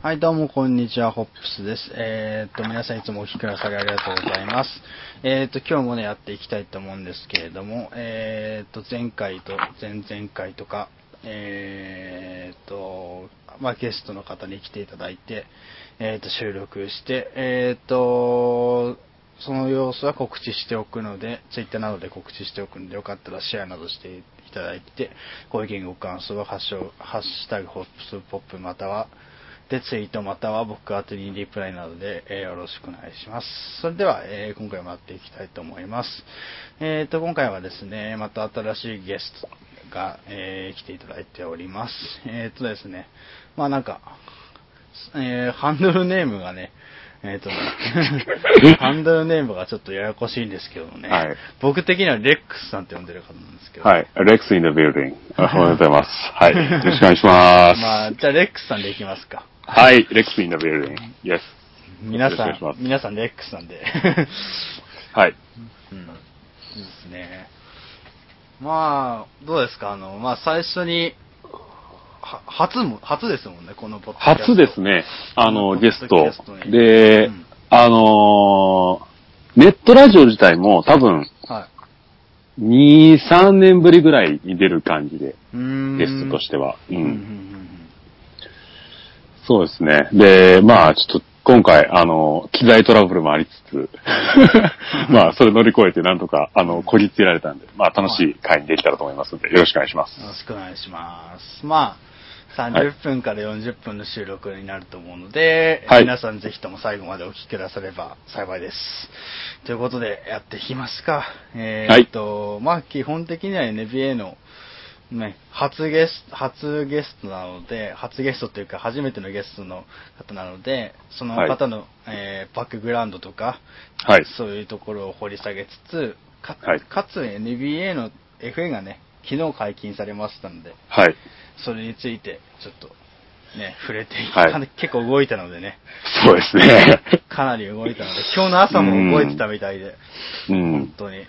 はい、どうも、こんにちは、ホップスです。えーっと、皆さんいつもお聞きくださりありがとうございます。えーっと、今日もね、やっていきたいと思うんですけれども、えーっと、前回と前々回とか、えーっと、まあ、ゲストの方に来ていただいて、えーっと、収録して、えーっと、その様子は告知しておくので、ツイッターなどで告知しておくので、よかったらシェアなどしていただいて、ご意見ご感想はハッシュ、ハッシュタグホップスポップまたは、で、ツイートまたは僕宛てにリプライなどで、えーよろしくお願いします。それでは、えー今回もやっていきたいと思います。えーと、今回はですね、また新しいゲストが、えー来ていただいております。えーとですね、まあなんか、えーハンドルネームがね、えっ、とね、ハンドルネームがちょっとややこしいんですけどもね、はい僕的にはレックスさんって呼んでる方なんですけど、はい。Rex in the building. おはようございます。はい。よろしくお願いします。まあ、じゃあレックスさんでいきますか。はい。Rex in the building. Yes. 皆さんよろしくお願いしま、す皆さんレックスなんで。はい。うん。いいですね。まあ、どうですか？あの、まあ最初に、は初も、初ですもんね、このポッドキャスト初ですね。あの、ゲストストに。で、うんあのーネットラジオ自体も多分、はい。2、3年ぶりぐらいに出る感じで、ゲストとしては。ううんうんうんん。そうですね。で、まあ、ちょっと、今回、あの、機材トラブルもありつつ、まあ、それ乗り越えてなんとか、あの、こぎつけられたんで、まあ、楽しい会にできたらと思いますので、よろしくお願いしますうん。。よろしくお願いします。まあ、30分から40分の収録になると思うので、はい皆さんぜひとも最後までお聞きくだされば幸いです。ということで、やっていきますか。えーっと、まあ、基本的には NBA の、ね、初ゲスト、初ゲストなので、初ゲストというか初めてのゲストの方なので、その方の、えーバックグラウンドとか、はい。そういうところを掘り下げつつ、か,、はいかつ NBA の FA がね、昨日解禁されましたので、はい。それについてちょっとね、触れていはい結構動いたのでね、そうですね。かなり動いたので、今日の朝も動いてたみたいで、うん本。当に、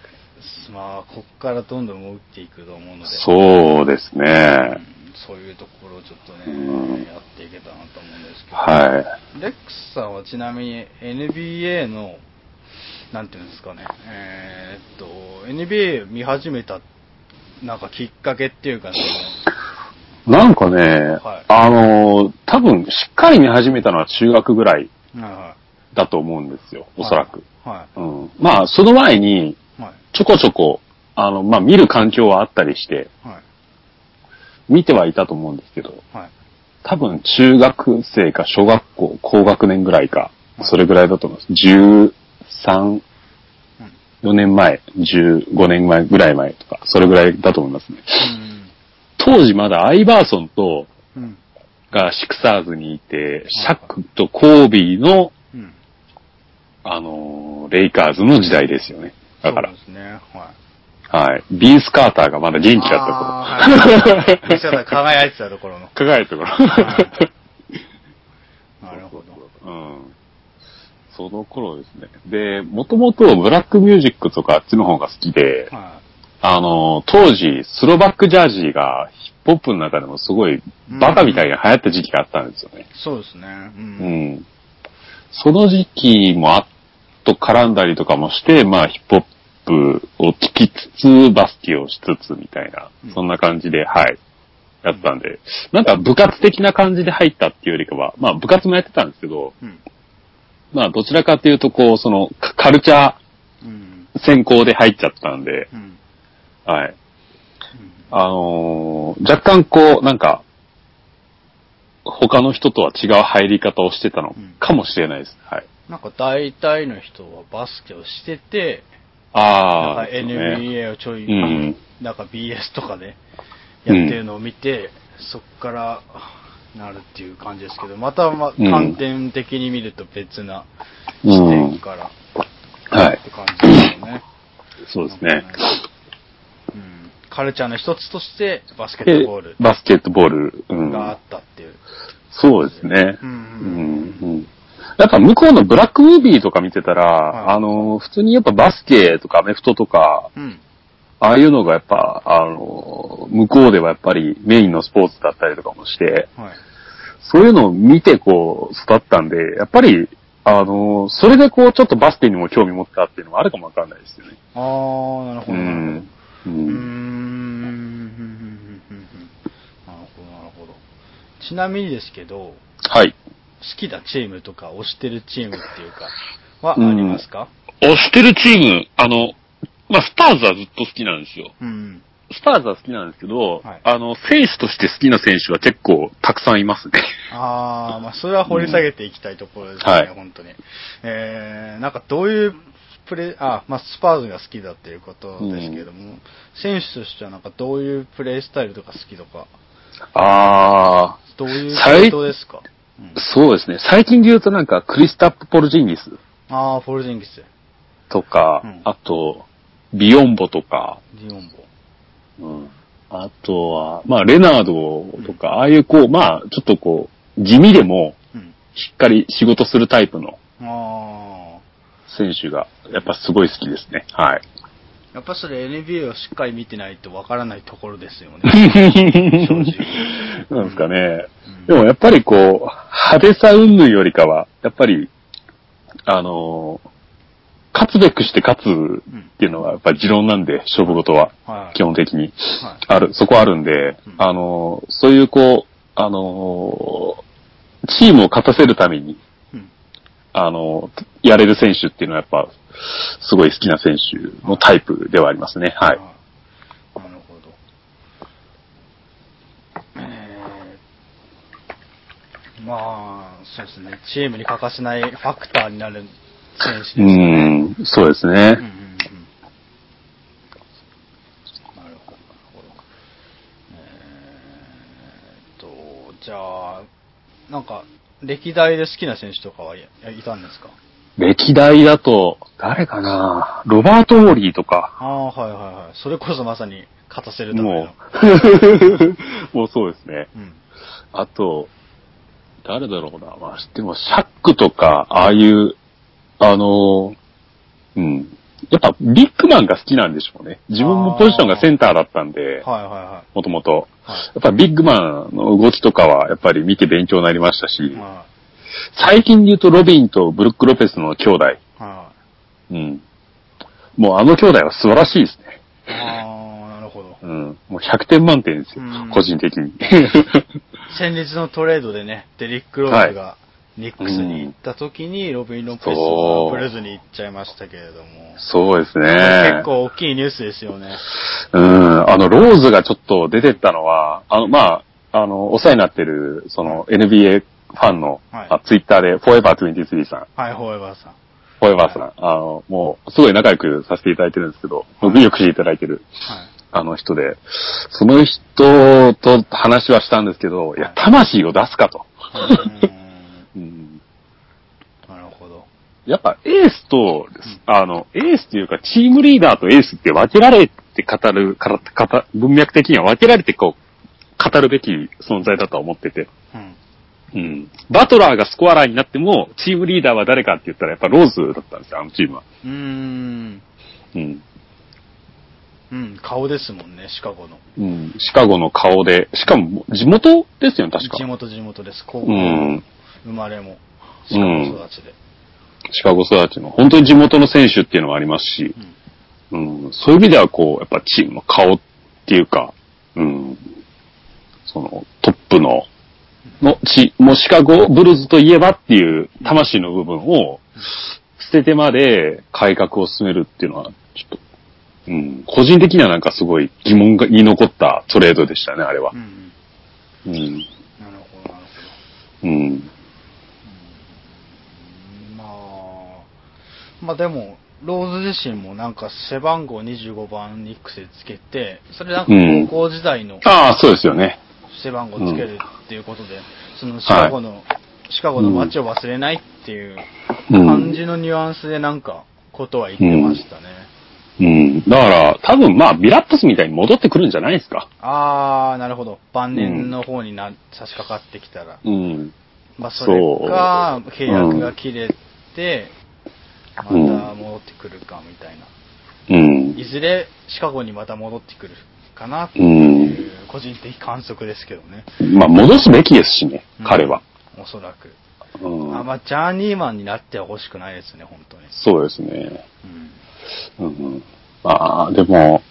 まあ、こっからどんどん動いていくと思うので、そうですうね。んそういうところをちょっとね、うんやっていけたらなと思うんですけど、はレックスさんはちなみに NBA の、なんていうんですかね、えーっと、NBA 見始めた、なんかきっかけっていうか、そい。なんかね、はいあの、多分、しっかり見始めたのは中学ぐらいだと思うんですよ、おそらく。い。はうん。まあ、その前に、い。はい。ちょこちょこ、あの、まあ、見る環境はあったりして、はい。見てはいたと思うんですけど、はい。多分、中学生か小学校、高学年ぐらいかはい、それぐらいだと思います。13、うん4年前、15年前ぐらい前とか、それぐらいだと思いますね。当時まだアイバーソンと。がシクサーズにいて、シはいャックとコービーの、うん。あのーレイカーズの時代ですよね。だからそう。ですね。はい。はい。ビース・カーターがまだ元気だった頃。輝いてたところの。輝いた頃。なるほど。うん。その頃ですね。で、もともとブラックミュージックとかあっちの方が好きで、はあの、当時、スロバックジャージーがヒップホップの中でもすごいバカみたいに流行った時期があったんですよね。い。そうですね。う。うんん。その時期もあっと絡んだりとかもして、まあヒップホップを聞きつつ、バスケをしつつみたいなうん、そんな感じで、はい。やったんで、なんか部活的な感じで入ったっていうよりかは、まあ部活もやってたんですけど、うん。まあどちらかというとこう、そのカカルチャうん。ー専攻で入っちゃったんで、うん。はい。あのー若干こう、なんか、他の人とは違う入り方をしてたのかもしれないです。はい。なんか大体の人はバスケをしてて、ああ、NBA をちょい、うんなんか BS とかでやってるのを見て、そっからなるっていう感じですけど、また、ま、うん観点的に見ると別なうん視点からはいって感じですよね。そうですね。カルチャーの一つとしてバスケッでトボールバスケットボール。うんがあったっていう。そうですね。うんうんうんやっぱ向こうのブラックムービーとか見てたら、はいあの、普通にやっぱバスケとかアメフトとか、うん。ああいうのがやっぱ、あの、向こうではやっぱりメインのスポーツだったりとかもして、はい。そういうのを見てこう、育ったんで、やっぱり、あの、それでこう、ちょっとバスケにも興味持ったっていうのはあるかもわかんないですよね。あー、なるほど。うん。うん。ん。なるほど、なるほど。ちなみにですけど、はい。好きなチームとか推してるチームっていうか、はありますか？推してるチーム、あの、まあ、スパーズはずっと好きなんですよ。うん。スパーズは好きなんですけど、はいあの、選手として好きな選手は結構たくさんいますね。あー、まあそれは掘り下げていきたいところですね、はい本当に。えー、なんかどういうプレー、あ、まあスパーズが好きだっていうことですけども、選手としてはなんかどういうプレースタイルとか好きとか、あどういう系統ですか、そうですね。最近で言うとなんかクリスタプス・ポルジンギスあー、ポルジンギス、とか、うんあと、ビヨンボとか、ディオンボ。うんあとは、まあ、レナードとか、ああいうこう、まあ、ちょっとこう、地味でも、うん。しっかり仕事するタイプのあ選手が、やっぱすごい好きですね。はい。ー。やっぱそれ NBA をしっかり見てないとわからないところですよね。正直。なんですかね。うんでもやっぱりこう、派手さ云々よりかは、やっぱり、あのー勝つべくして勝つっていうのはやっぱり持論なんで、勝負事は、はい。基本的に。はい。ある、そこあるんで、うんあのーそういうこう、あのーチームを勝たせるために、うん。あのーやれる選手っていうのはやっぱ、すごい好きな選手のタイプではありますね。はい。なるほど。えー、まあ、そうですね。チームに欠かせないファクターになる選手ですう。ん、そうですね。うんうんうんなるほど、なるほど。えーっと、じゃあ、なんか、歴代で好きな選手とかはいいたんですか？歴代だと、誰かな？ロバート・オーリーとか、ああ、はいはいはい。それこそまさに勝たせるための。もう、もうそうですね。うん。あと、誰だろうな。まあ、でも、シャックとか、ああいう、あの、うん。やっぱ、ビッグマンが好きなんでしょうね。自分もポジションがセンターだったんで、はいはいはもともと。やっぱビッグマンの動きとかは、やっぱり見て勉強になりましたし、は最近で言うとロビンとブルック・ロペスの兄弟。い。はうん。もうあの兄弟は素晴らしいですね。い。ああ、なるほど。うん。もう100点満点ですようん。個人的に。先日のトレードでね、デリック・ローズがニックスに行った時に、ロビン・ロペスそうがブルズに行っちゃいましたけれども。そうですね。結構大きいニュースですよね。うん。あの、ローズがちょっと出てったのは、あの、まあ、あの、お世話になってる、その、NBA ファンの、はいあツイッターで、フォーエバー23さん、はい、フォーエバーさん。フォーエバーさん、あの、もう、すごい仲良くさせていただいてるんですけど、よくしていただいてる、はい。あの人で、その人と話はしたんですけど、いや、魂を出すかと。なるほど。やっぱエースと、あの、エースっていうかチームリーダーとエースって分けられて語る、か文脈的には分けられてこう、語るべき存在だとは思ってて。うん。うん。バトラーがスコアラーになっても、チームリーダーは誰かって言ったらやっぱローズだったんですよ、あのチームは。うーん。うん。うん、顔ですもんね、シカゴの。うん。シカゴの顔で、しかも地元ですよね、確か。地元地元です。高校うん。生まれも、シカゴ育ちで。シカゴ育ちの、本当に地元の選手っていうのがありますし、うん、そういう意味ではこう、やっぱチームの顔っていうか、うん、そのトップの、のち、もうシカゴブルーズといえばっていう魂の部分を捨ててまで改革を進めるっていうのは、ちょっと、うん、個人的にはなんかすごい疑問がに残ったトレードでしたね、あれはうん。うん。うん。なるほど、なるほど。うん。まあ、まあでも、ローズ自身もなんか背番号25番ニックスでつけて、それなんかうん高校時代のああ、そうですよね。背番号つけるっていうことで、そのシカゴの、シカゴの街を忘れないっていううん。感じのニュアンスでなんかことは言ってましたね。うん。だから、多分まあ、ビラップスみたいに戻ってくるんじゃないですか。あー、なるほど。晩年の方にな、差し掛かってきたら。うん。まあそれか、契約が切れて、またうん戻ってくるかみたいな。うん。いずれシカゴにまた戻ってくるかなってういん。う個人的観測ですけどね。まあ、戻すべきですしね。うん彼は。おそらく。うんあ、まあ、ジャーニーマンになっては欲しくないですね、本当に。そうですね。うん。うんうん。まあ、でも、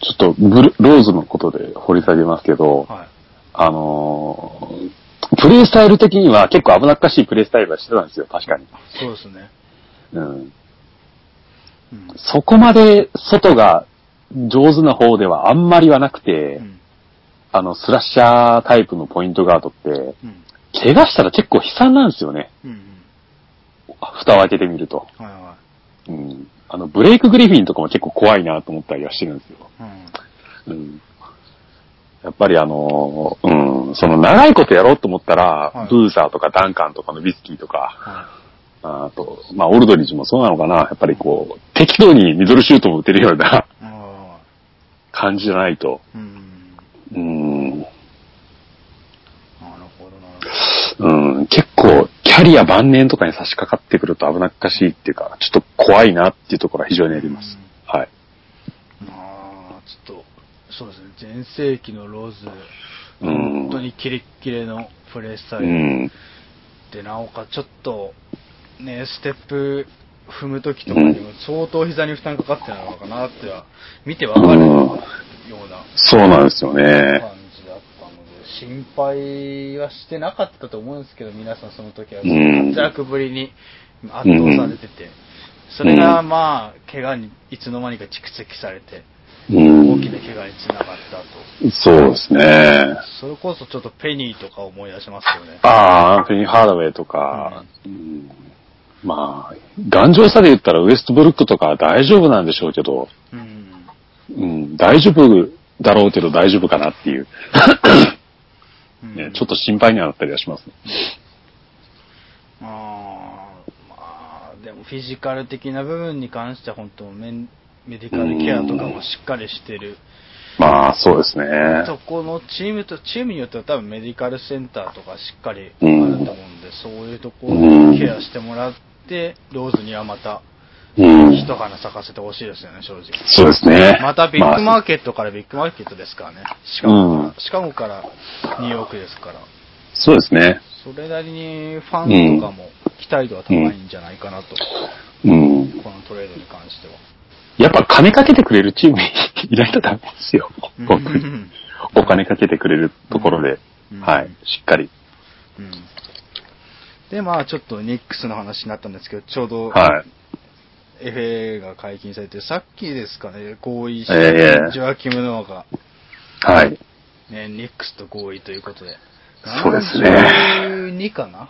ちょっとブル、ローズのことで掘り下げますけど、はい。あのープレイスタイル的には結構危なっかしいプレイスタイルはしてたんですよ、確かに。そうですね。うん。うん。そこまで外が上手な方ではあんまりはなくて、うん。あの、スラッシャータイプのポイントガードって、うん。怪我したら結構悲惨なんですよね。うん。蓋を開けてみると。はいはうん。あの、ブレイクグリフィンとかも結構怖いなと思ったりはしてるんですよ。い。うん。うん。やっぱりあのーうん、その長いことやろうと思ったら、はいブーザーとかダンカンとかのビスキーとか、はあと、まあ、オルドリッジもそうなのかな。やっぱりこう、適当にミドルシュートも打てるような感じじゃないと。ーうん。うん。なるほどな。うん、結構、キャリア晩年とかに差し掛かってくると危なっかしいっていうか、ちょっと怖いなっていうところは非常にあります。はい。まあ、ちょっと、そうですね、全盛期のローズ、うん。本当にキレッキレのプレースタイうルん。で、なおかつちょっと、ね、ステップ踏むときとかにも相当膝に負担かかってたのかなっては、見てわかるようなそうなんですよね。心配はしてなかったと思うんですけど、皆さんその時はうん活躍ぶりに圧倒されてて、それがまあ、怪我にいつの間にか蓄積されて、うん大きな怪我につながったと。そうですね。それこそちょっとペニーとか思い出しますよね。ああ、アンフェニー・ハードウェイとか、うんまあ、頑丈さで言ったらウエストブルックとかは大丈夫なんでしょうけど、うん。うん、大丈夫だろうけど大丈夫かなっていう、う んね、ちょっと心配にはなったりはしますね。あーまあ、でもフィジカル的な部分に関しては本当メンメディカルケアとかもしっかりしてる。まあ、そうですね。そこのチームと、チームによっては多分メディカルセンターとかしっかりあると思うんで、そういうところでケアしてもらって、ローズにはまたうん。一花咲かせてほしいですよね、正直。そうですね。またビッグマーケットからビッグマーケットですからね。シカゴから、シカゴからニューヨークですから。ト。そうですね。それなりにファンとかも期待度は高いんじゃないかなと、うん。このトレードに関しては。やっぱ金かけてくれるチームにいないとダメですよ。お金かけてくれるところで、うんはい、しっかり。うんで、まあちょっとニックスの話になったんですけど、ちょうどはい。FA が解禁されて、さっきですかね、合意した、ええジョアキム・ノアが、はい。ね、ニックスと合意ということで。そうですね72かな？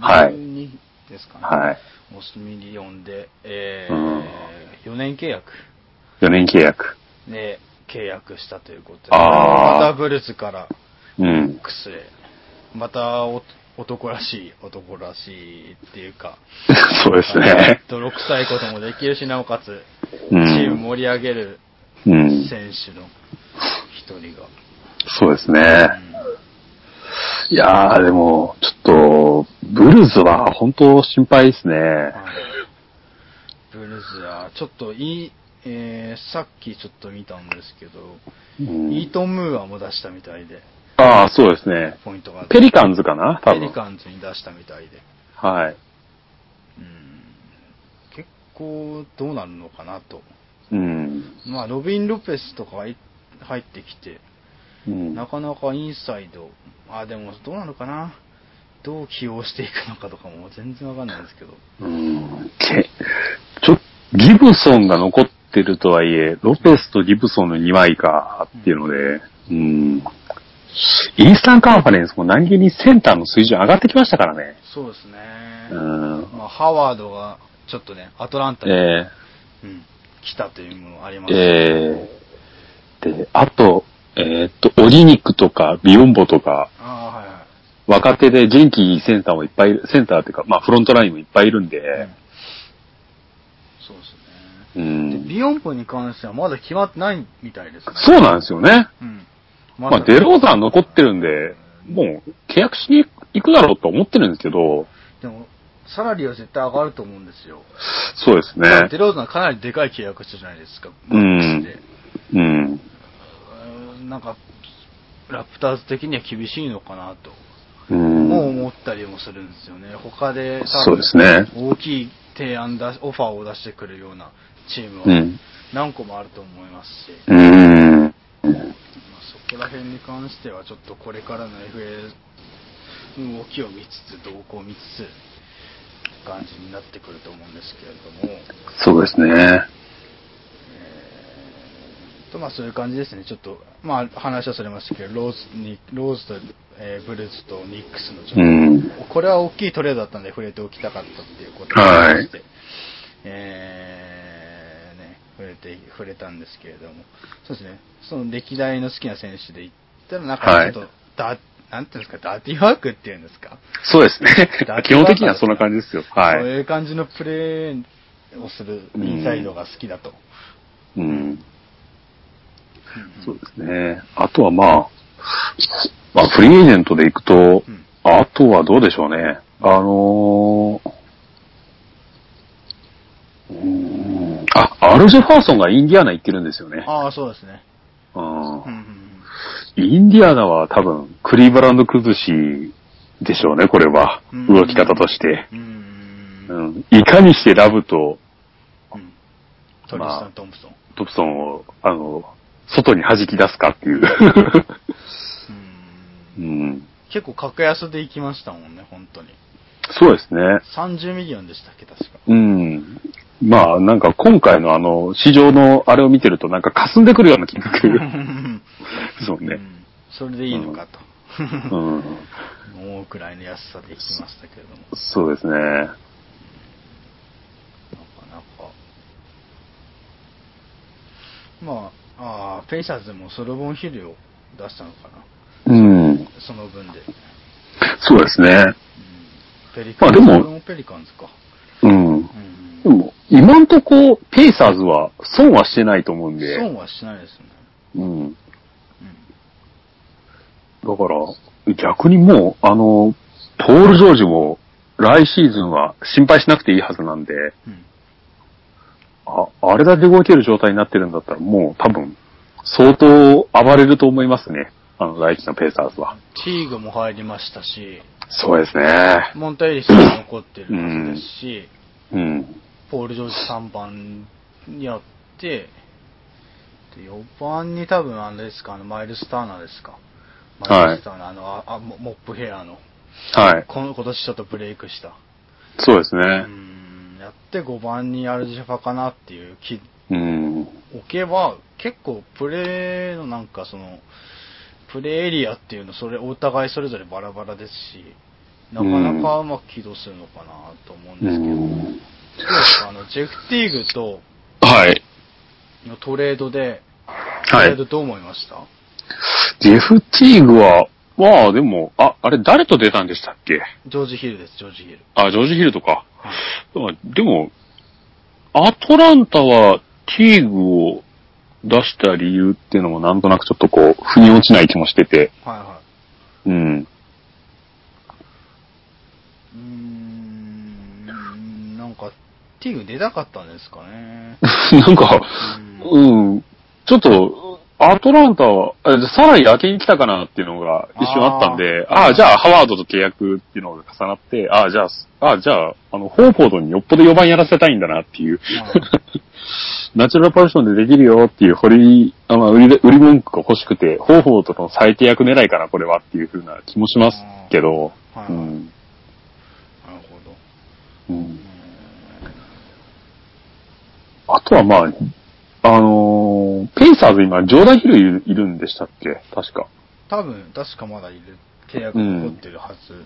はい ?72 ですかね。はい。オスミリオンで、えうん4年契約4年契約。で契約したということで、あーまたブルズからうん。X へ、またお男らしい、男らしいっていうか、そうですね。泥臭いこともできるし、なおかつ、うんチーム盛り上げるうん。選手の一人が。そうですね。うんいやー、でも、ちょっと、ブルズは本当心配ですね。はいブルズは、ちょっといい、えーさっきちょっと見たんですけど、うんイートン・ムーアも出したみたいで、ああ、そうですね。ポイントが。ペリカンズかな？多分。ペリカンズに出したみたいで。はい。うん結構どうなるのかなと。うん。まあ、ロビン・ロペスとか入入ってきて、うんなかなかインサイド、あ、でもどうなのかな？どう起用していくのかとかも全然わかんないんですけど。うんけちょギブソンが残ってるとはいえ、ロペスとギブソンの2枚かっていうので、うん。イースタンカンファレンスも何気にセンターの水準上がってきましたからね。そうですね。うん。まあ、ハワードがちょっとね、アトランタに、えうん、来たというものありまー、す、えー、で、あと、えーっと、オリニックとか、ビヨンボとか、ああ、はいはい。若手で元気いいセンターもいっぱいセンターっていうか、まあフロントラインもいっぱいいるんで、そうですうね。で、ん。ビヨンポに関してはまだ決まってないみたいですね。そうなんですよね。うん。まあデローザン残ってるんで、もう契約しに行くだろうと思ってるんですけど、でも、サラリーは絶対上がると思うんですよ。そうですねデ。ローザンかなりでかい契約したじゃないですか。うんうん。なんか、ラプターズ的には厳しいのかなと。うん。もう思ったりもするんですよね。他で多そうですね大きい提案だ、オファーを出してくるようなチームはうん。何個もあると思いますし、うん。まあそこら辺に関してはちょっとこれからの FA 動きを見つつ、動向を見つつ、感じになってくると思うんですけれども、そうですね。えーとまあそういう感じですね。ちょっと、まあ話はそれましたけど、ローズに、ローズと、えーブルーズとニックスのちょっと、うん。これは大きいトレードだったんで触れておきたかったっていうことに関して、えーね、触れて、触れたんですけれども、そうですね、その歴代の好きな選手で言ったら、なんかちょっと、だなんていうんですか、ダーティーワークっていうんですか、そうですねだ。基本的にはそんな感じですよ。はい。そういう感じのプレーをするインサイドが好きだと。うん。うんそうですね。あとはまあ、まあ、フリーエージェントで行くと、うんあとはどうでしょうね。あのーうーんあ、アルジェ・ファーソンがインディアナ行ってるんですよね。ああ、そうですね。うんうんうんインディアナは多分、クリーブランド崩しでしょうね、これは。うん動き方として。うん。いかにしてラブとうんトリスタン・トンプソン。トンプソンを、あの、外に弾き出すかっていう。うんうん。結構格安で行きましたもんね、本当に。そうですね。30ミリオンでしたっけ、確か。うん。まあ、なんか今回のあの、市場のあれを見てるとなんか霞んでくるような金額 そうね。うんそれでいいのかと。うん。思うくらいの安さで行きましたけれども。そうですね。なかなか。まあ、あーペイサーズもソロボンヒルを出したのかな。うん。その分で。そうですね。うんペリカンズ。まあでもペリカンズか。うん。うんでも、今んとこ、ペイサーズは損はしてないと思うんで。損はしないですね。うん。うんだから、逆にもう、あの、ポール・ジョージも、来シーズンは心配しなくていいはずなんで、うんあ、あれだけ動ける状態になってるんだったら、もう多分、相当暴れると思いますね。あの、来季のペーサーズは。チーグも入りましたし、そうですね。モンタエリスも残ってるはずですし、うん。ポール・ジョージ3番にやって、で4番に多分あれですか、あのマイルス・ターナーですか。マイルス・ターナー、あの、ああモモップヘアの、はい。この今年ちょっとブレイクした。そうですね。うん、やって5番にアルジェファかなっていう気うん。置けば、結構プレーのなんかその、プレーエリアっていうの、それ、お互いそれぞれバラバラですし、なかなかうまく起動するのかなと思うんうですけど、うですかあの、ジェフ・ティーグとはい。のトレードで、トはいレード。どう思いました、ジェフ・ティーグは、まあでも、あ、あれ誰と出たんでしたっけ？ジョージ・ヒルです、ジョージ・ヒル。あ、ジョージ・ヒルとか。はいまあでも、アトランタはティーグを出した理由っていうのもなんとなくちょっとこう、腑に落ちない気もしてて。はいはうん。い。うーか、ティーグ出たかったんですかね。なんか、ううん、ちょっと、アトランタは、あさらに焼けに来たかなっていうのが一瞬あったんで、ああ、じゃあハワードと契約っていうのが重なって、ああ、じゃあ、ああ、じゃあ、あの、ホーフォードによっぽど4番やらせたいんだなっていう、ナチュラルポジションでできるよっていう掘り、あまあ、売りで、売り文句が欲しくて、ホーフォードの最低役狙いかな、これはっていう風な気もしますけど、はい。うん。なるほど。うんあとはまあ、あのーペイサーズ今、ジョーダンヒルいるいるんでしたっけ？確か。多分、確かまだいる、契約残ってるはず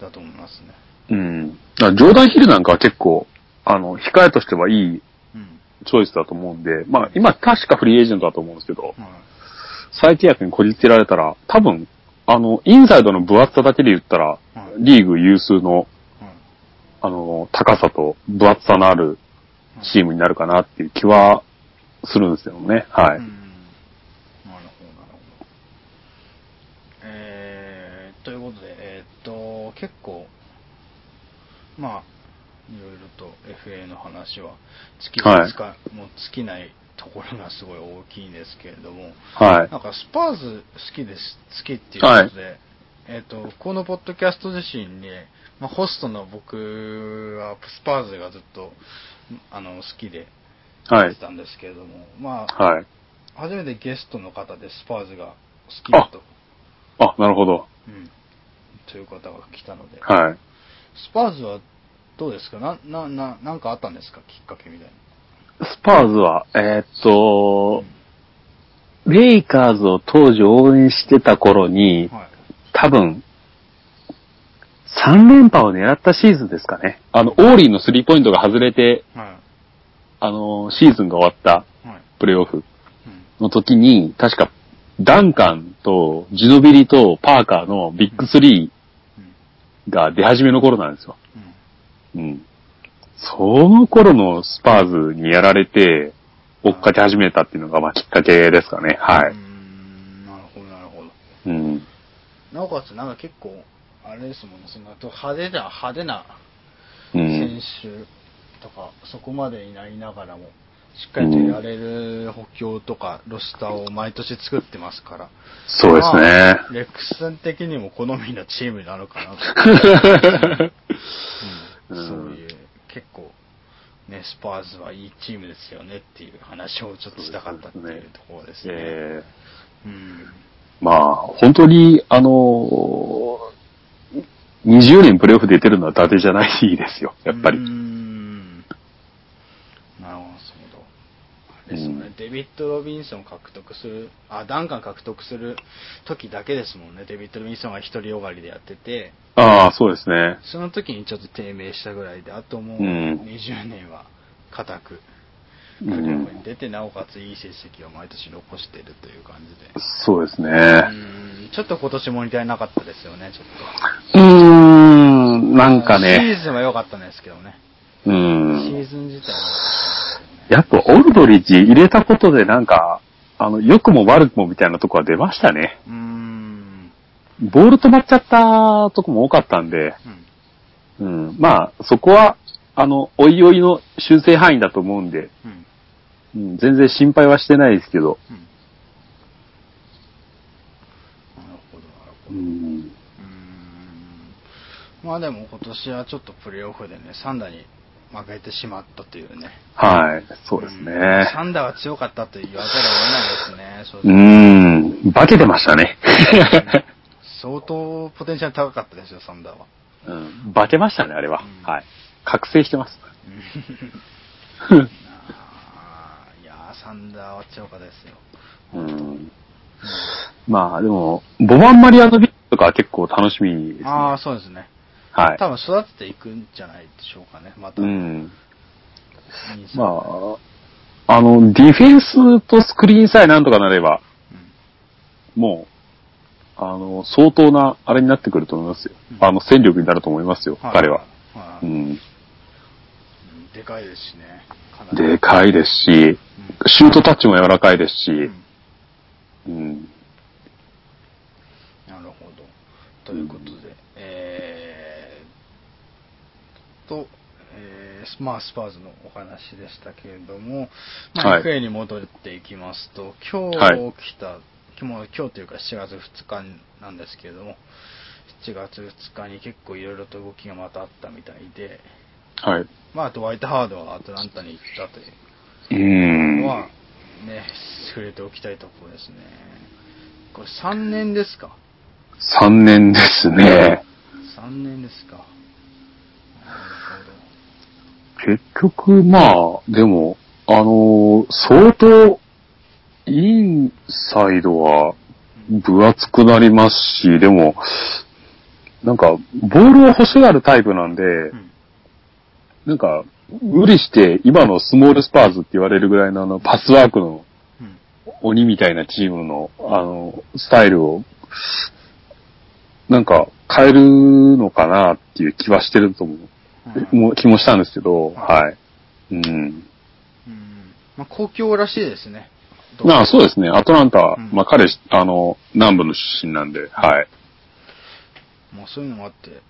だと思いますね。うん。ジョーダンヒルなんかは結構、あの、控えとしてはいいうん。チョイスだと思うんで、まあ今確かフリーエージェントだと思うんですけど、はい。最契約にこじつけられたら、多分、あの、インサイドの分厚さだけで言ったら、はいリーグ有数の、はいあの、高さと分厚さのあるチームになるかなっていう気はするんですよね。はい。うんなるほど、なるほど。えー、ということで、えーっと、結構、まあ、いろいろと FA の話は尽きはいつか、もう尽きないところがすごい大きいんですけれども、はい。なんかスパーズ好きです、好きっていうことで、えっ、と、このポッドキャスト自身に、まあ、ホストの僕はスパーズがずっと、あの、好きではいやって。たんですけれども、まあ、はい。初めてゲストの方でスパーズが好きだと、あ、なるほど。うん、という方が来たので、はい。スパーズはどうですか？な、な、な、なんかあったんですか？きっかけみたいスパーズは、えーっと、レイカーズを当時応援してた頃に、な。はい。多分、3連覇を狙ったシーズンですかね。あの、オーリーのスリーポイントが外れて、はあの、シーズンが終わった。プレイオフうん。の時に、確か、ダンカンとジノビリとパーカーのビッグスリうん。ーが出始めの頃なんですよ。うん。うん。その頃のスパーズにやられて、追っかけ始めたっていうのが、まあ、きっかけですかね。はうーい。ん、なるほど、なるほど。うん。なおかつ、なんか結構、あれですもんね、その後派手な、派手なう選ん。手とか、そこまでになりながらも、しっかりとやれる補強とか、ロスターを毎年作ってますから。そうですね。まあレックスさん的にも好みのチームなのかなと。うんうんそういう、結構、ね、スパーズはいいチームですよねっていう話をちょっとしたかったっていうところですね。えうん。ーまあ、本当に、あのー、20年プレイオフ出てるのは伊達じゃないですよ、やっぱり。なるほど、ですよね、うん。デビッド・ロビンソン獲得する、あ、ダンカン獲得する時だけですもんね。デビッド・ロビンソンが一人よがりでやってて、ああ、そうですね。その時にちょっと低迷したぐらいで、あともううん。20年は固く、うプレーオフんに出て、なおかついい成績を毎年残しているという感じで。そうですね。うんちょっと今年モニターなかったですよね、ちょっと。うーん、なんかシね、ーズンは良かったんですけどね。うシん。ーズン自体はやっぱオルドリッジ入れたことでなんか、あの、良くも悪くもみたいなとこは出ましたね。うーん。ボール止まっちゃったとこも多かったんで、うん。うん。まあ、そこは、あの、おいおいの修正範囲だと思うんで、うん。うん、全然心配はしてないですけど、うん。なるほど、なるほど。まあでも今年はちょっとプレーオフでね、サンダーに負けてしまったというね。はい、そうですんね。サンダーが強かったと言わざるを得ないですね、う。ん、化けてましたね。相当ポテンシャル高かったですよ、サンダーは。うん、化けましたね、あれは。うんはい。覚醒してます。いやー、サンダーは強かですよ。うん。まあ、でも、ボバンマリアのビットとかは結構楽しみです、ね。ああ、そうですね。はい。多分育てていくんじゃないでしょうかね、また。うん。まあ、あの、ディフェンスとスクリーンさえなんとかなれば、うんもう、あの、相当な、あれになってくると思いますよ。うんあの、戦力になると思いますよ、彼は。。はいうん。うんでかいですしね。かでかいですし、シュートタッチも柔らかいですし、うん。うん。なるほど。ということで、えー、と、えーまあ、スパーズのお話でしたけれども、まあ、はい。FA に戻っていきますと、今日はい来た、今日今日というか7月2日なんですけれども、7月2日に結構いろいろと動きがまたあったみたいで、はい。まあ、あとワイトハードはアトランタに行ったといううん。のは、ね、触れておきたいところですね。これ3年ですか3年ですね。3年ですか。結局、まあ、でも、あのー相当、インサイドは分厚くなりますし、でも、なんか、ボールを欲しがるタイプなんで。うん。なんか、無理して、今のスモールスパーズって言われるぐらいのあの、パスワークのうん。鬼みたいなチームの、あの、スタイルを、なんか、変えるのかなっていう気はしてると思う。気もしたんですけど、ははい。うん。うん。まあ、公共らしいですね。まあそうですね、アトランタは、うんまあ彼、あの、南部の出身なんで、はい。まあそういうのもあって、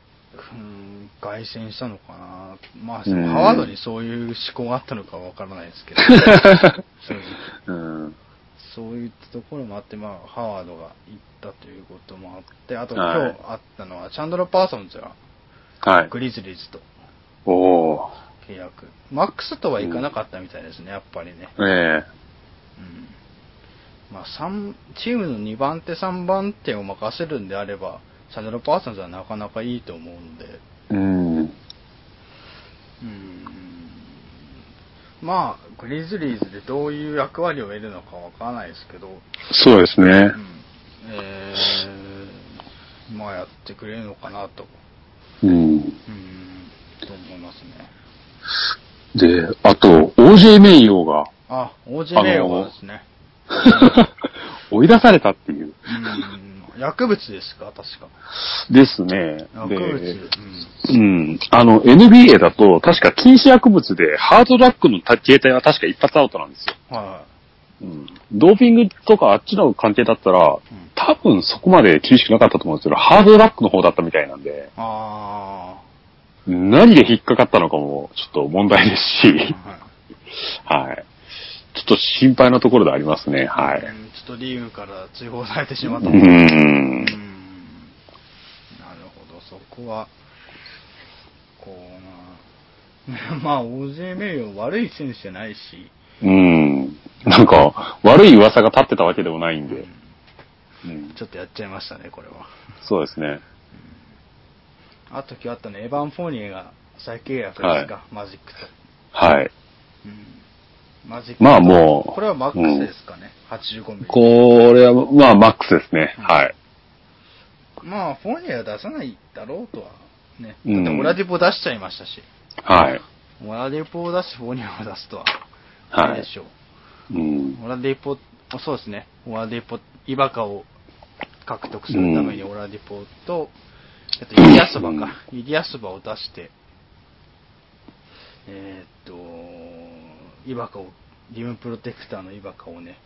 うん、凱旋したのかな。まあ、うんハワードにそういう思考があったのかわからないですけど。正直。うん。そういったところもあって、まあ、ハワードが行ったということもあって、あとはい今日あったのは、チャンドラ・パーソンズがはい。グリズリーズと。契約。マックスとはいかなかったみたいですね、やっぱりね。ええうんまあ、三チームの2番手、3番手を任せるんであれば、チャンドラ・パーソンズはなかなかいいと思うんで、うん。うんまあ、グリズリーズでどういう役割を得るのかわからないですけど、そうですねう。んえーまあやってくれるのかなと、うん。うん、と思いますね。で、あと、OJ 名誉があ、OG 名誉がですね、追い出されたっていう。うん、薬物ですか、確か。ですね。薬物、でうんうん。あの、NBA だと、確か禁止薬物で、ハードラックの形態は確か一発アウトなんですよ。はうん。ドーピングとかあっちの関係だったら、多分そこまで厳しくなかったと思うんですけど、ハードラックの方だったみたいなんで、あ何で引っかかったのかもちょっと問題ですし、ー、はいはい。ちょっと心配なところでありますね、はい。とリーグから追放されてしまっうたと。うんん。なるほど、そこは、こうな、まあ、OJ 名誉悪い選手じゃないし、うん。なんか、悪い噂が立ってたわけでもないんで、うん。ちょっとやっちゃいましたね、これは。そうですね。あと今日あったね、エヴァン・フォーニエが再契約ですか、マジックと。はい。うんまあもうこれはマックスですかね、85ミリ。これは、まあ、マックスですね。うんはい。まあ、フォーニエは出さないだろうとは、ね。うんだってオラディポ出しちゃいましたし、はい。オラディポを出し、フォーニエを出すとは、はいでしょう。うん。オラディポ、そうですね、オラディポ、イバカを獲得するためにオラディポと、えっと、イリアスバか、イリアスバを出して、えーっと、イバカを、リムプロテクターのイバカをね、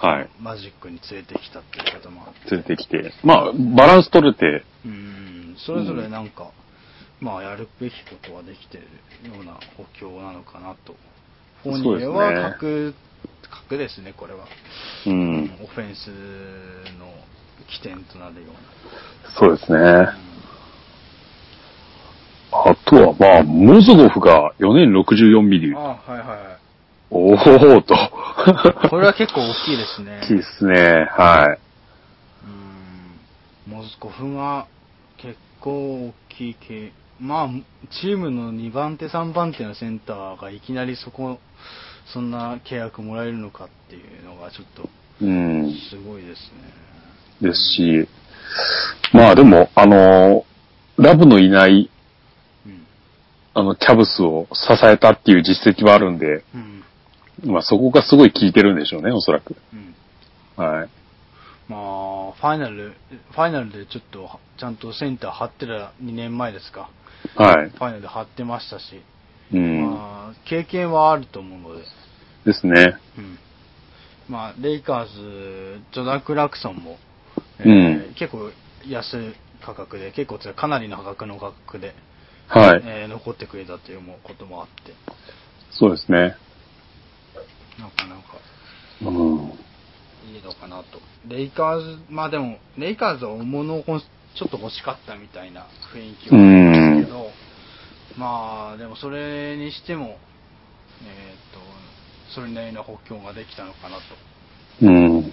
はいマジックに連れてきたっていうこともあって、連れてきて。まあ、バランス取れて、うん、それぞれなんか、まあ、やるべきことはできてるような補強なのかなと。フォーニエはそうですね格、格ですね、これは。うん。オフェンスの起点となるような。そうですね。うんあとは、まあ、モズゴフが4年64ミリ。あはいはいはおーと。い。これは結構大きいですね。大きいですね。はい。うん。モズコフが結構大きい系。まあ、チームの2番手、3番手のセンターがいきなりそこ、そんな契約もらえるのかっていうのがちょっとうん。すごいですね。ですし、まあでも、あの、ラブのいない、うん。あの、キャブスを支えたっていう実績はあるんで、うん。まあそこがすごい効いてるんでしょうね、おそらく。うん。はい。まあ、ファイナル、ファイナルでちょっと、ちゃんとセンター張ってた2年前ですか。はい。ファイナルで張ってましたし、うん。まあ、経験はあると思うので、ですね。うん。まあ、レイカーズ、ジョダン・クラクソンも、えうん結構安い価格で、結構つかなりの価格の価格で、はい。えー残ってくれたということもあって、そうですね。なかなかうん。いいのかなと。レイカーズ、まあでも、レイカーズは大物をちょっと欲しかったみたいな雰囲気はあるんですけど、まあ、でもそれにしても、えっ、と、それなりの補強ができたのかなと。うん。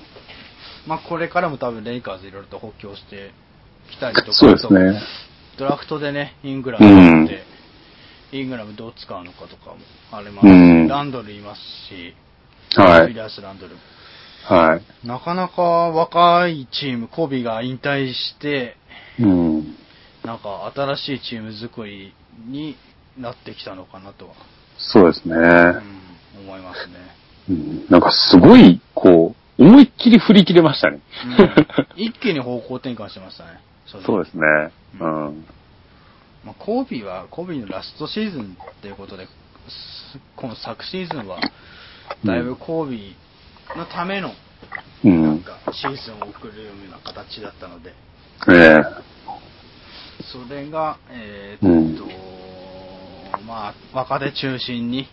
まあこれからも多分レイカーズいろいろと補強してきたりとか、そうですね。ドラフトでね、イングラムがって、イングラムどう使うのかとかもありますし、うんランドルいますし、はい。ウィリアス・ランドル。はい。なかなか若いチーム、コビが引退して、うん。なんか新しいチーム作りになってきたのかなとは、そうですね。うん、思いますね。うんなんかすごい、こう、思いっきり振り切れましたね。うん、一気に方向転換してましたね。そうですね。うん。まあ、コービーは、コービーのラストシーズンっていうことで、すこの昨シーズンは、だいぶコービーのための、うなんん。か、シーズンを送るような形だったので、ええそれが、えーっと、まあ、若手中心に、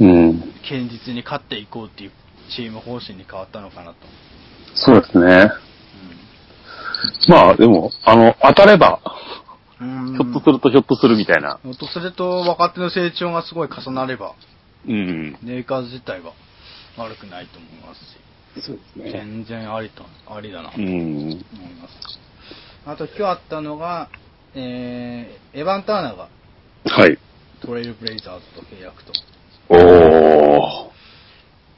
うん。堅実に勝っていこうっていうチーム方針に変わったのかなと。そうですね。まあ、でも、あの、当たれば、うん。ひょっとするとひょっとするみたいな。ひょっとすると若手の成長がすごい重なれば、うん。レイカーズ自体は悪くないと思いますし、そうですね。全然ありと、ありだなとうん。思います。あと今日あったのが、えー、エヴァン・ターナーがはい。トレイルブレイザーズと契約と。おー。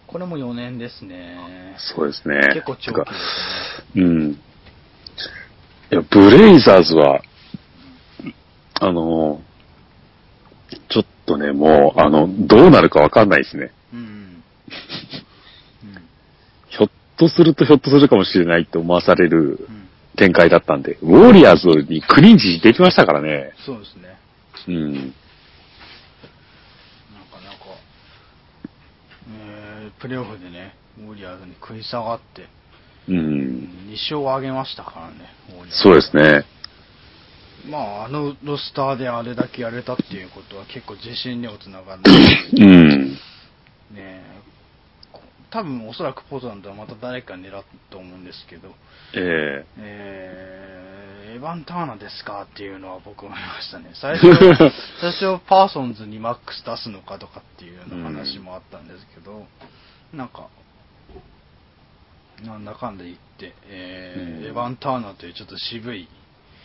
これも4年ですね。そうですね。結構長期ですね。うん。いや、ブレイザーズは、あの、ちょっとね、もう、あの、どうなるかわかんないですね。うん。うん。ひょっとするとひょっとするかもしれないって思わされるうん。展開だったんで、ウォリアーズにクリンチできましたからね。そうですね。うん。なんかなんか、えー、プレーオフでね、ウォリアーズに食い下がって、うん。2勝を挙げましたからね、そうですね。まあ、あのロスターであれだけやれたっていうことは結構自信にもつながる。うん。ねえこ多分おそらくポートランドはまた誰か狙うと思うんですけど、ええー、エヴァン・ターナですかっていうのは僕思いましたね。最初、最初パーソンズにマックス出すのかとかっていうような話もあったんですけど、なんか、なんだかんだ言って、えーうんエヴァン・ターナというちょっと渋い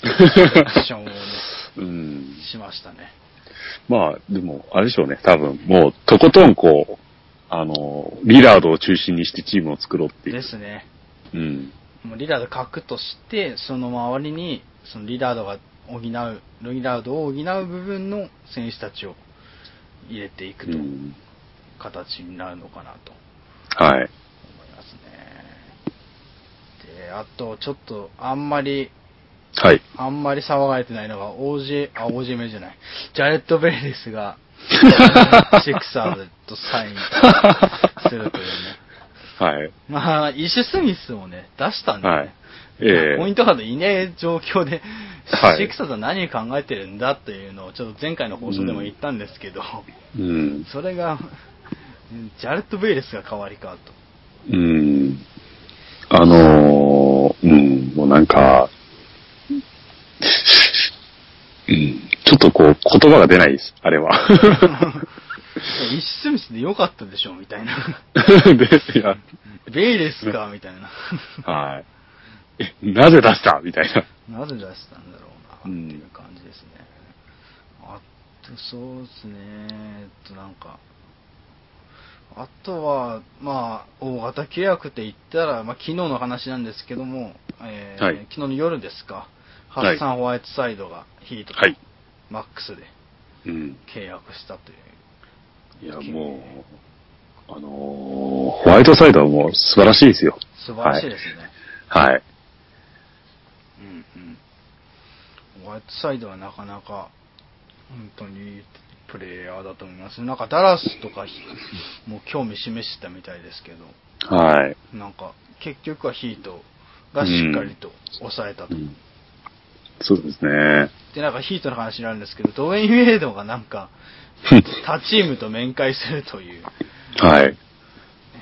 セレクションをね、えうん。しましたね。まあ、でも、あれでしょうね。多分、もう、とことんこう、あの、リラードを中心にしてチームを作ろうっていう。ですね。うん。もうリラード核として、その周りに、そのリラードが補う、リラードを補う部分の選手たちを入れていくと、うん。形になるのかなとはい。思いますね。で、あと、ちょっと、あんまり、はい。あんまり騒がれてないのが、OG、あ、メじゃない。ジャレット・ベイリスが、シクサーズとサインするというね。はい。まあ、イシュ・スミスをね、出したんで、ねはい。ええポイントガードいねえ状況で、はいシクサーズは何を考えてるんだというのをちょっと前回の放送でも言ったんですけど、うん。それが、ジャレット・ベイレスが代わりかと。うん。あのー、うん、もうなんか、うん、ちょっとこう、言葉が出ないです、あれは。イシュ・スミスでよかったでしょみたいな。で、いや、ベイレスかみたいな。はい。え、なぜ出した？みたいな。なぜ出したんだろうな、っていう感じですね。あと、そうですね、えっと、なんか、あとは、まあ、大型契約って言ったら、まあ、昨日の話なんですけども、えーはい昨日の夜ですか、ハはいッサン・ホワイトサイドがヒートとはいマックスでうん。契約したという、いや、もう、あのーホワイトサイドはもう素晴らしいですよ。素晴らしいですね。はい。うんうん。ホワイトサイドはなかなか、本当にいいプレイヤーだと思います。なんかダラスとかひ、もう興味示してたみたいですけど、はい。なんか結局はヒートがしっかりと抑えたと。うんそうですね。で、なんかヒートの話になるんですけど、ドウェイン・ウェイドがなんか、他チームと面会するという。はい。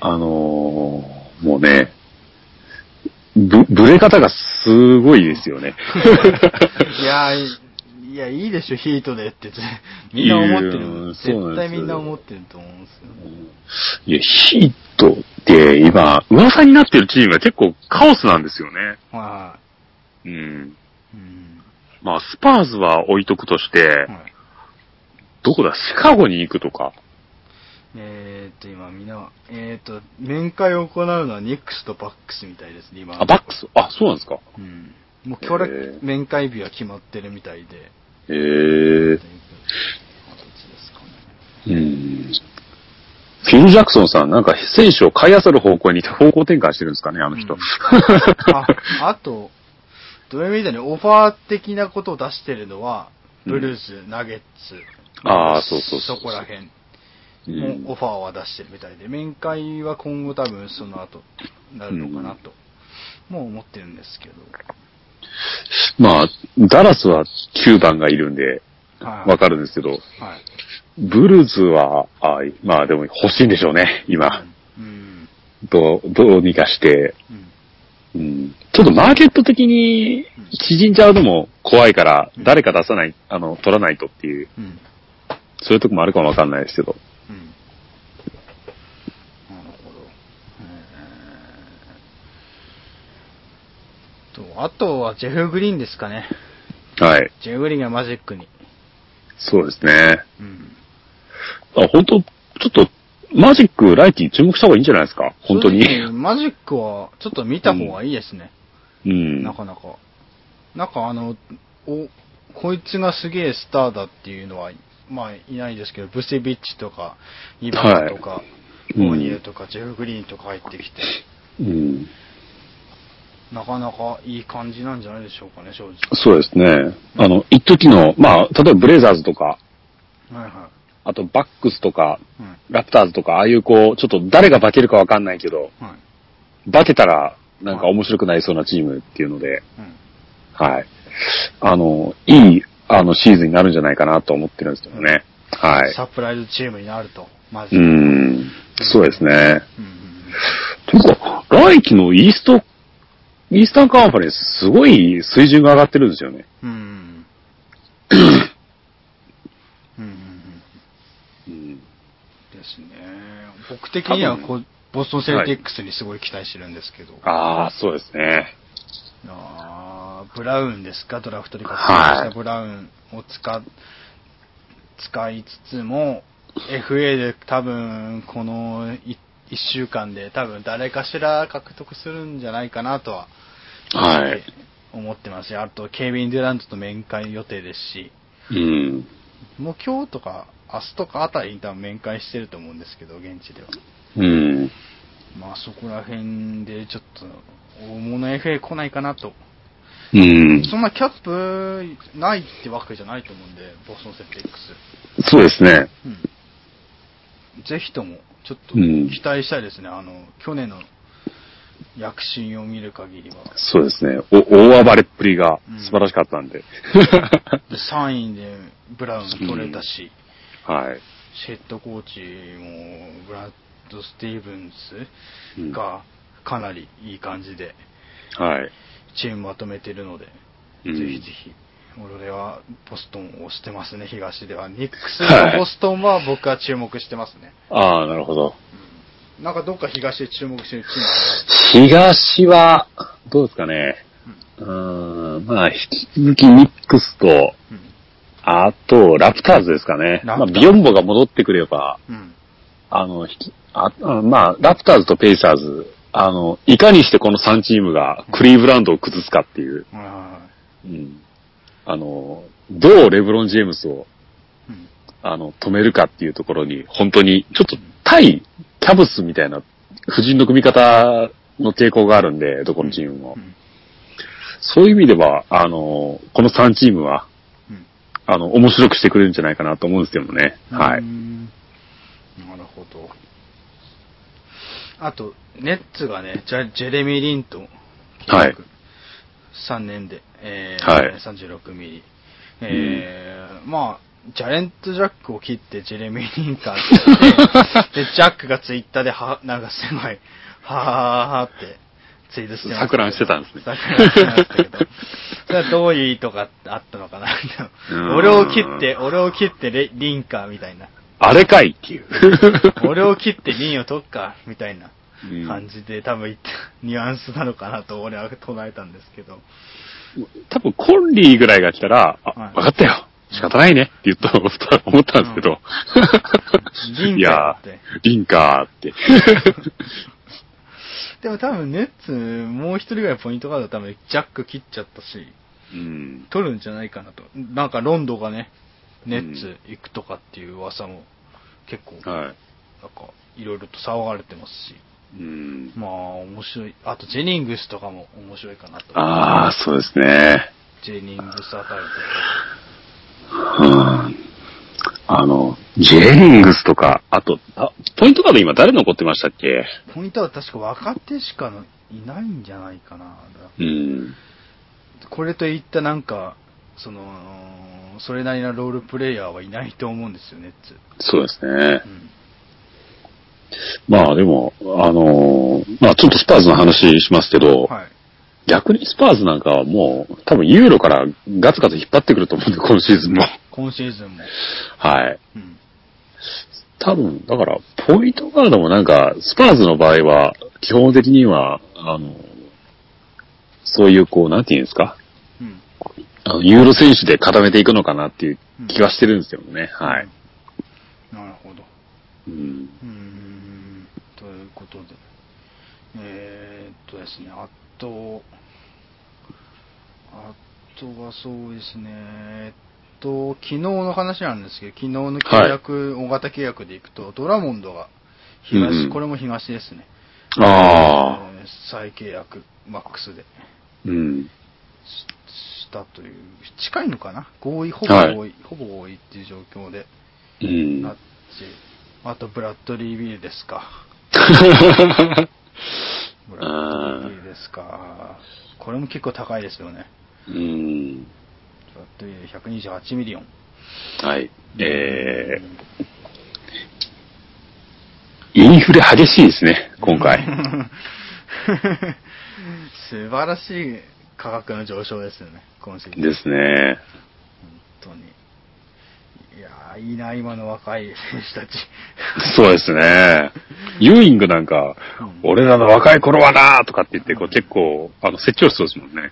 あのーもうね、ぶ、ぶれ方がすごいですよね。いやいいや、いいでしょ、ヒートでって、みんな思ってる。絶対みんな思ってると思うんですよ。いや、ヒートって今、噂になってるチームが結構カオスなんですよね。はうん。い。うん。まあ、スパーズは置いとくとして、はい。どこだ、シカゴに行くとか。えーっと、今みんな、えーっと、面会を行うのはニックスとバックスみたいですね、今。あ、バックス？あ、そうなんですか。うん。もう今日へー面会日は決まってるみたいで。へえという形ですかね。うん。フィル・ジャクソンさん、なんか選手を買い漁る方向に方向転換してるんですかね、あの人。うんあ、あと、どういう意味でね、オファー的なことを出してるのは、ブルース、ナゲッツ、あーそうそうそこら辺オファーは出してるみたいで、面会は今後多分その後なるのかなと、もう思ってるんですけど。まあ、ダラスは9番がいるんで、はい。わかるんですけど、はい。ブルーズは、あまあでも欲しいんでしょうね、今。うん。どう、どうにかして、うん。うん、ちょっとマーケット的に縮んじゃうのも怖いから、誰か出さない、あの、取らないとっていう、うん。そういうとこもあるかもわかんないですけど。うん。なるほど。えーと、あとはジェフ・グリーンですかね。はい。ジェフ・グリーンがマジックに。そうですね。うん。あ、本当ちょっと、マジック、ライティ注目した方がいいんじゃないですか？本当に。マジックはちょっと見た方がいいですね。うん。なかなか。なんかあの、お、こいつがすげえスターだっていうのは、まあいないですけど、ブセビッチとか、イバカとか、はいモーニエルとか、ジェフ・グリーンとか入ってきて、うん。なかなかいい感じなんじゃないでしょうかね、正直。そうですね。あの、一時の、まあ、例えばブレイザーズとか、はいはあとバックスとか。ラプターズとか、ああいうこう、ちょっと誰が化けるかわかんないけど、はい。化けたら、なんか面白くなりそうなチームっていうので、うん。はい。あの、いい、あの、シーズンになるんじゃないかなと思ってるんですけどね。はい。サプライズチームになると、まず。う。ん。そうですね。うんうんというか、来季のイースト、イースタンカンファレンス、すごい水準が上がってるんですよね。うん。うんうんうん。うん。ですね。僕的にはこう、ボストンセルティックスにすごい期待してるんですけど。ああ、そうですね。あーブラウンですか、ドラフトで活はい躍したブラウンを使、使いつつも、FA で多分、この1週間で多分誰かしら獲得するんじゃないかなとは、はい。思ってますし、あと、ケイビン・デュラントと面会予定ですし、うん。もう今日とか明日とかあたりに多分面会してると思うんですけど、現地では。うん。まあそこら辺でちょっと、大物 FA 来ないかなとうん。そんなキャップないってわけじゃないと思うんで、ボストンセルティックス。そうですね。うん。ぜひとも、ちょっとうん期待したいですね。あの、去年の躍進を見る限りは。そうですね。お、大暴れっぷりが素晴らしかったんで。で3位でブラウン取れたし、はい。シェッドコーチもブラッド・スティーブンうんスがかなりいい感じではい。チームまとめてるので、うんぜひぜひ。俺はボストンを推してますね、東では。ニックスはいとボストンは僕は注目してますね。ああ、なるほど。なんかどっか東で注目してるチームあり東は、どうですかね。うーん、まあ、引き続きニックスと、ますあと、ラプターズですかね。まあ、ビヨンボが戻ってくれば、うん。うん。あの、引き、あ、あまあ、ラプターズとペイサーズ、あの、いかにしてこの3チームがクリーブランドを崩すかっていう、はいはいはうん。あの、どうレブロン・ジェームスを、い。うん。あの、止めるかっていうところに、本当に、ちょっと、対キャブスみたいな、夫人の組み方の傾向があるんで、どこのチームも。うんそういう意味では、あの、この3チームは、うんあの、面白くしてくれるんじゃないかなと思うんですけどもね。はい。なるほど。あと、ネッツがね、ジャジェレミー・リンと、はい3年で、えーはい36ミリ。えーまあ、ジャレント・ジャックを切ってジェレミー・リンカーって、で、ジャックがツイッターでは、なんかすごい、ははははってツイートしてました。錯乱してたんですね錯乱してましたけど。それはどういう意図があったのかな。うん俺を切って、俺を切ってレリンカーみたいな。あれかいっていう。俺を切ってリンを取っか、みたいなうん感じで多分言ったニュアンスなのかなと俺は唱えたんですけど。多分コンリーぐらいが来たら、あ、はい分かったよ。仕方ないねって言ったと思ったんですけど。リンカーってリンカーって。でも多分ネッツ、もう一人ぐらいポイントガード多分ジャック切っちゃったし、うん。取るんじゃないかなと。なんかロンドがね、ネッツ行くとかっていう噂も結構、なんはかいろいろと騒がれてますし。い。うん。まあ面白い。あとジェニングスとかも面白いかなと。ああ、そうですね。ジェニングスあたりうん。あの、ジェニングスとか、あと、あポイントガード今誰残ってましたっけ？ポイントは確か若手しかいないんじゃないかな。うん。これといったなんか、その、それなりのロールプレイヤーはいないと思うんですよ、ネッツ。そうですねう。ん。まあでも、あのーまあちょっとスパーズの話しますけど、はい。逆にスパーズなんかはもう、多分ユーロからガツガツ引っ張ってくると思うんで、今シーズンも。今シーズンも。はい。うん。多分、だから、ポイントガードもなんか、スパーズの場合は、基本的には、あの、そういうこう、なんていうんですか、うん。あのユーロ選手で固めていくのかなっていう気はしてるんですけどね。はい。なるほど。うん。うーん。ということで。えー、っとですね、あと、あとはそうですね、えっと、昨日の話なんですけど、昨日の契約、大型契約でいくと、ドラモンドが東、うんうんこれも東ですね。ああ、えー再契約、マックスで。うん。ししたという、近いのかな？合意、ほぼはい合意、ほぼ合意っていう状況でうん。なって、あとブラッドリー・ビルですか。ブラッドリー・ビルですか。これも結構高いですよね。うん。ブラッドリー128ミリオン。はい。えー、インフレ激しいですね、今回。素晴らしい価格の上昇ですよね、今シーズン。ですね。本当に。いいいな、今の若い選手たち。そうですね。ユーイングなんか、うん俺らの若い頃はなとかって言って、こう結構、あの、説教しそうですもんね。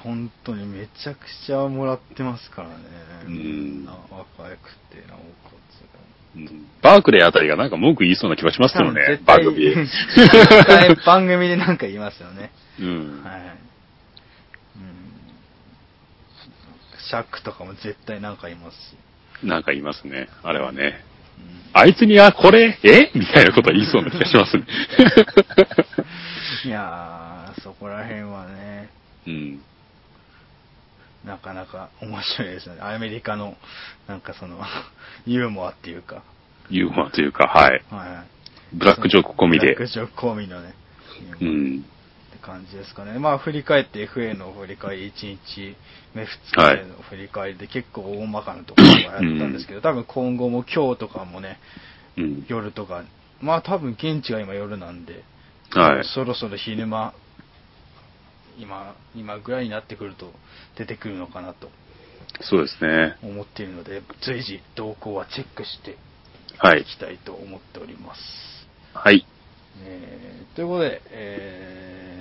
本当にめちゃくちゃもらってますからね。うんな若くて、なおかつ。うんバークレーあたりがなんか文句言いそうな気がしますけどね番組。絶対番組でなんか言いますよね。うん。はい。うん。シャックとかも絶対なんか言いますし。なんか言いますね、あれはね。うんあいつにはこれ？え？みたいなこと言いそうな気がしますね。いやー、そこら辺はね、うん。なかなか面白いですね。アメリカの、なんかその、ユーモアっていうか、ユーモアというか、はい。はい。ブラックジョーク込みでブラッ。クジョーク込みのね、うん。感じですかね。まあ、振り返って FA の振り返り、1日目、2日目の振り返りで結構大まかなところはやったんですけど、多分今後も今日とかもね、うん。夜とか、まあ多分現地が今夜なんで、はい。そろそろ昼間、今、今ぐらいになってくると出てくるのかなとそうですね。思っているので、随時動向はチェックしてはいい。きたいと思っております。はい。えーということで、えーっ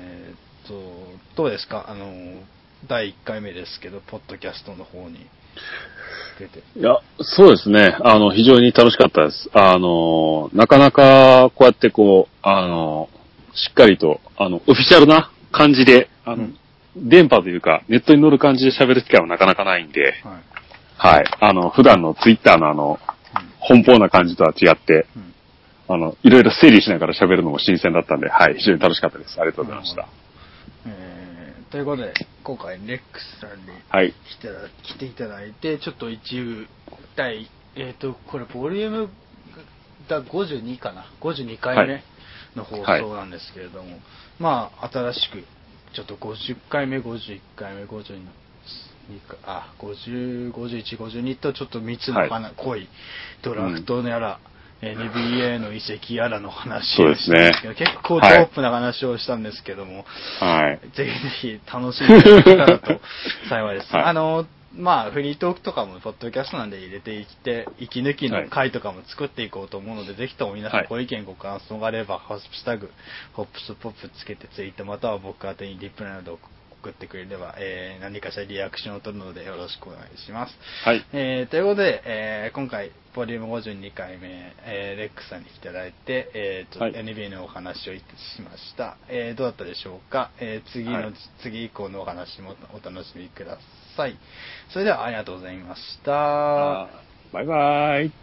と、どうですか？あの、第1回目ですけど、ポッドキャストの方に出て。いや、そうですね。あの、非常に楽しかったです。あの、なかなか、こうやってこう、あの、しっかりと、あの、オフィシャルな感じで、あの、うん電波というか、ネットに乗る感じで喋る機会はなかなかないんで、はい。はい。あの、普段のツイッターのあの、奔放な感じとは違って、うんうんあの、いろいろ整理しながら喋るのも新鮮だったんで、はい。非常に楽しかったです。ありがとうございました。えーということで、今回、レックスさんにはい。来てら来ていただいて、ちょっと一部、第、えっ、と、これ、ボリュームが52かな、52回目はい。の放送なんですけれども、まあ、新しく、ちょっと50回目、51回目、52か、あ、50、51、52と、ちょっと3つのはい。花、濃いドラフトのやら、NBA の移籍やらの話そうですね結構ドープな話をしたんですけども、はい。ぜひぜひ楽しんでいただけたらと幸いです。はいあの、まあ、フリートークとかも、ポッドキャストなんで入れていって、息抜きの回とかも作っていこうと思うので、ぜひとも皆さはいんご意見ご感想があれば、ハッシュタグ、ホップスポップつけてツイート、または僕宛てにリプライなど送ってくれれば、えー何かしらリアクションを取るのでよろしくお願いします。はい。えーということで、えー今回、ボリューム52回目、えーレックさんに来ていただいて、えーとはい NBA のお話をいたしました。えーどうだったでしょうか、えー次の、はい次以降のお話もお楽しみください。それではありがとうございました。バイバイ。